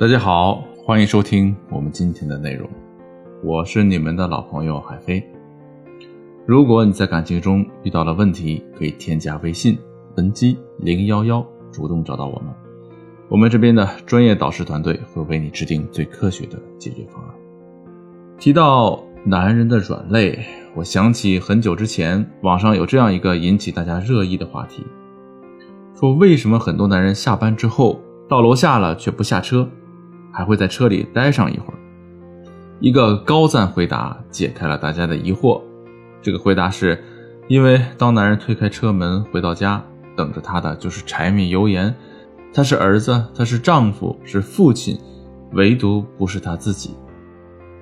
大家好，欢迎收听我们今天的内容，我是你们的老朋友海飞。如果你在感情中遇到了问题，可以添加微信文姬零幺幺，主动找到我们，我们这边的专业导师团队会为你制定最科学的解决方案。提到男人的软肋，我想起很久之前网上有这样一个引起大家热议的话题，说为什么很多男人下班之后到楼下了却不下车？还会在车里待上一会儿。一个高赞回答解开了大家的疑惑。这个回答是：因为当男人推开车门回到家，等着他的就是柴米油盐。他是儿子，他是丈夫，是父亲，唯独不是他自己。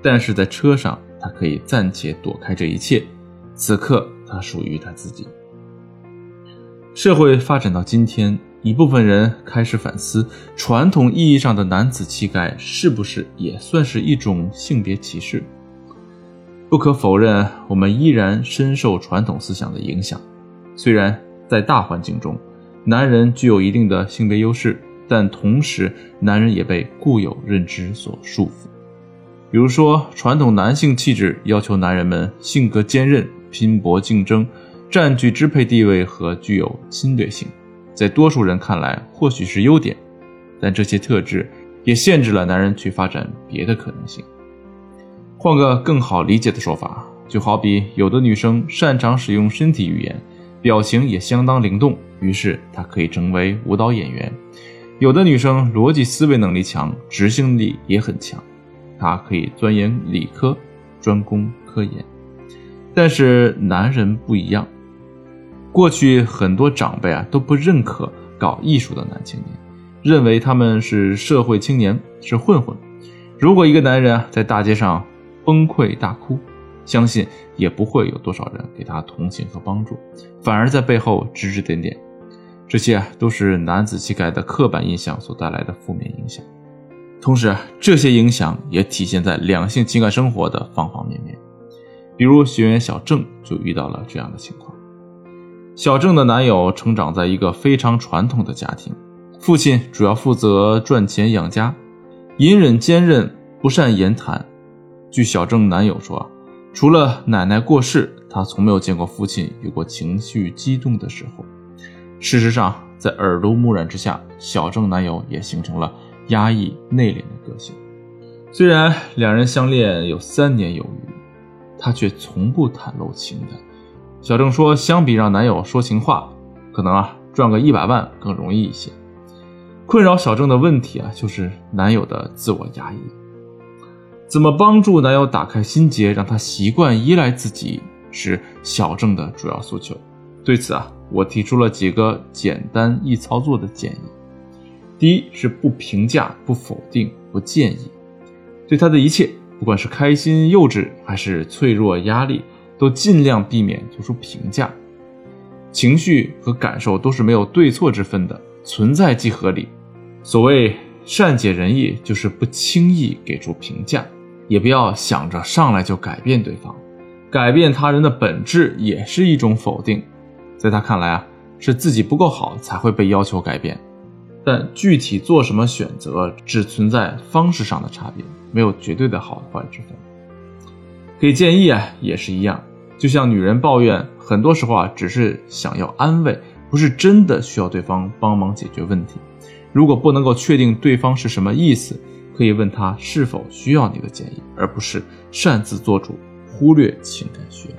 但是在车上，他可以暂且躲开这一切。此刻，他属于他自己。社会发展到今天。一部分人开始反思，传统意义上的男子气概是不是也算是一种性别歧视？不可否认，我们依然深受传统思想的影响。虽然在大环境中，男人具有一定的性别优势，但同时，男人也被固有认知所束缚。比如说，传统男性气质要求男人们性格坚韧、拼搏竞争、占据支配地位和具有侵略性。在多数人看来，或许是优点，但这些特质也限制了男人去发展别的可能性。换个更好理解的说法，就好比有的女生擅长使用身体语言，表情也相当灵动，于是她可以成为舞蹈演员；有的女生逻辑思维能力强，执行力也很强，她可以钻研理科，专攻科研。但是男人不一样。过去很多长辈啊都不认可搞艺术的男青年，认为他们是社会青年，是混混。如果一个男人啊在大街上崩溃大哭，相信也不会有多少人给他同情和帮助，反而在背后指指点点。这些啊都是男子气概的刻板印象所带来的负面影响。同时，这些影响也体现在两性情感生活的方方面面。比如学员小郑就遇到了这样的情况。小郑的男友成长在一个非常传统的家庭，父亲主要负责赚钱养家，隐忍坚韧，不善言谈。据小郑男友说，除了奶奶过世，他从没有见过父亲有过情绪激动的时候。事实上，在耳濡目染之下，小郑男友也形成了压抑内敛的个性。虽然两人相恋有三年有余，他却从不袒露情感。小郑说：“相比让男友说情话，可能啊赚个一百万更容易一些。困扰小郑的问题啊，就是男友的自我压抑。怎么帮助男友打开心结，让他习惯依赖自己，是小郑的主要诉求。对此啊，我提出了几个简单易操作的建议。第一是不评价、不否定、不建议，对他的一切，不管是开心、幼稚，还是脆弱、压力。”都尽量避免做出评价，情绪和感受都是没有对错之分的，存在即合理。所谓善解人意，就是不轻易给出评价，也不要想着上来就改变对方。改变他人的本质也是一种否定，在他看来啊，是自己不够好才会被要求改变。但具体做什么选择，只存在方式上的差别，没有绝对的好坏之分。给建议啊，也是一样。就像女人抱怨，很多时候啊，只是想要安慰，不是真的需要对方帮忙解决问题。如果不能够确定对方是什么意思，可以问他是否需要你的建议，而不是擅自做主，忽略情感需要。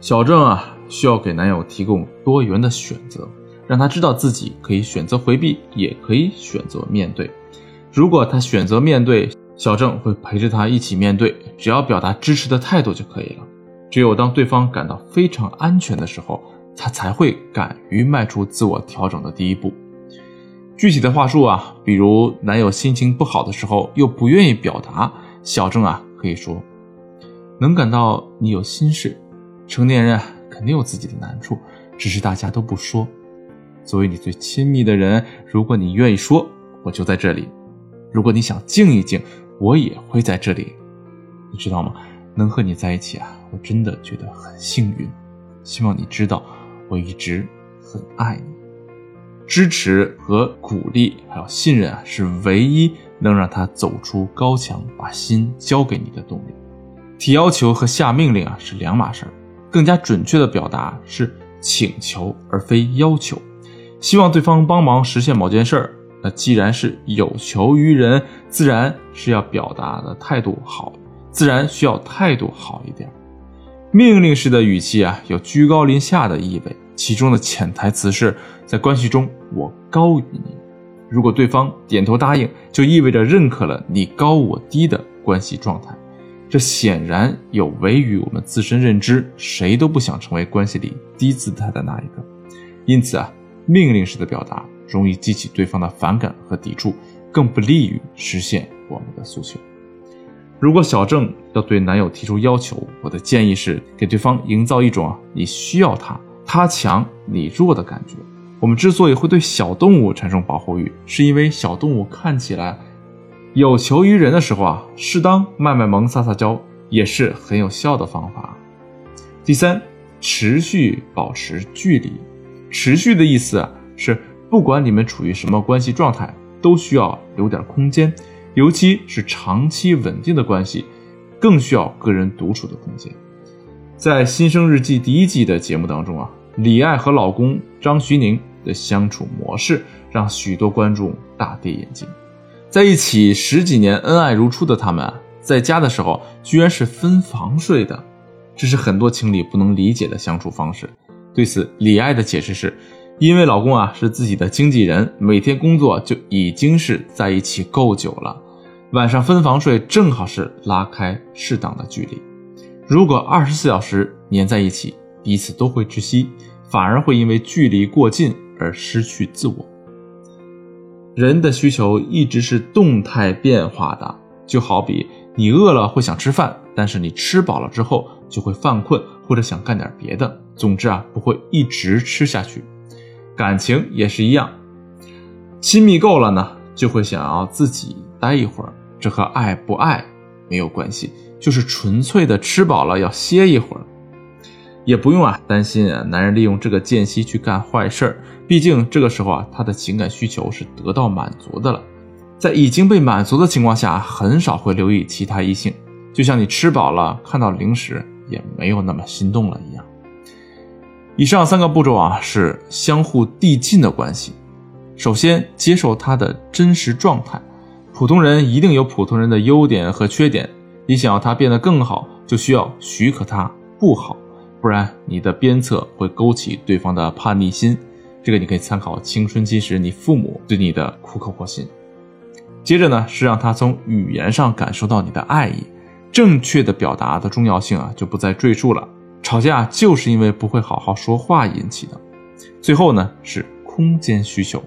小郑啊，需要给男友提供多元的选择，让他知道自己可以选择回避，也可以选择面对。如果他选择面对，小郑会陪着他一起面对，只要表达支持的态度就可以了。只有当对方感到非常安全的时候，他才会敢于迈出自我调整的第一步。具体的话术啊，比如男友心情不好的时候又不愿意表达，小郑啊可以说：“能感到你有心事，成年人肯定有自己的难处，只是大家都不说。作为你最亲密的人，如果你愿意说，我就在这里；如果你想静一静，我也会在这里。你知道吗？能和你在一起啊。”我真的觉得很幸运，希望你知道，我一直很爱你。支持和鼓励还有信任啊，是唯一能让他走出高墙，把心交给你的动力。提要求和下命令啊是两码事儿，更加准确的表达是请求而非要求。希望对方帮忙实现某件事儿，那既然是有求于人，自然是要表达的态度好，自然需要态度好一点。命令式的语气啊，有居高临下的意味，其中的潜台词是在关系中我高于你。如果对方点头答应，就意味着认可了你高我低的关系状态，这显然有违于我们自身认知。谁都不想成为关系里低姿态的那一个，因此啊，命令式的表达容易激起对方的反感和抵触，更不利于实现我们的诉求。如果小郑要对男友提出要求，我的建议是给对方营造一种你需要他，他强你弱的感觉。我们之所以会对小动物产生保护欲，是因为小动物看起来有求于人的时候啊，适当卖卖萌、撒撒娇也是很有效的方法。第三，持续保持距离。持续的意思啊，是不管你们处于什么关系状态，都需要留点空间。尤其是长期稳定的关系，更需要个人独处的空间。在《新生日记》第一季的节目当中啊，李艾和老公张徐宁的相处模式让许多观众大跌眼镜。在一起十几年、恩爱如初的他们啊，在家的时候居然是分房睡的，这是很多情侣不能理解的相处方式。对此，李艾的解释是。因为老公啊是自己的经纪人，每天工作就已经是在一起够久了，晚上分房睡正好是拉开适当的距离。如果二十四小时黏在一起，彼此都会窒息，反而会因为距离过近而失去自我。人的需求一直是动态变化的，就好比你饿了会想吃饭，但是你吃饱了之后就会犯困或者想干点别的，总之啊不会一直吃下去。感情也是一样，亲密够了呢，就会想要自己待一会儿。这和爱不爱没有关系，就是纯粹的吃饱了要歇一会儿。也不用啊担心啊，男人利用这个间隙去干坏事儿。毕竟这个时候啊，他的情感需求是得到满足的了，在已经被满足的情况下，很少会留意其他异性。就像你吃饱了看到零食也没有那么心动了一样。以上三个步骤啊，是相互递进的关系。首先，接受他的真实状态。普通人一定有普通人的优点和缺点，你想要他变得更好，就需要许可他不好，不然你的鞭策会勾起对方的叛逆心。这个你可以参考青春期时你父母对你的苦口婆心。接着呢，是让他从语言上感受到你的爱意，正确的表达的重要性啊，就不再赘述了。吵架就是因为不会好好说话引起的。最后呢是空间需求，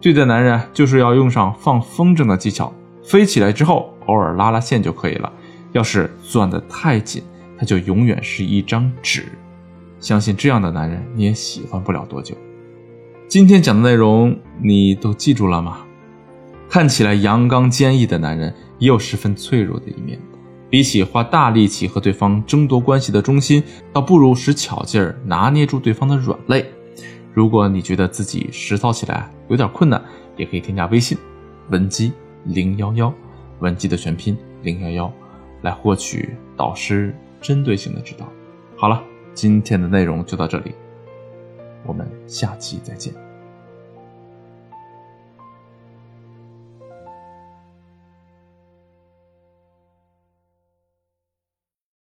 对待男人就是要用上放风筝的技巧，飞起来之后偶尔拉拉线就可以了。要是攥得太紧，他就永远是一张纸。相信这样的男人你也喜欢不了多久。今天讲的内容你都记住了吗？看起来阳刚坚毅的男人也有十分脆弱的一面。比起花大力气和对方争夺关系的中心，倒不如使巧劲儿拿捏住对方的软肋。如果你觉得自己实操起来有点困难，也可以添加微信文姬零幺幺，文姬的全拼零幺幺，来获取导师针对性的指导。好了，今天的内容就到这里，我们下期再见。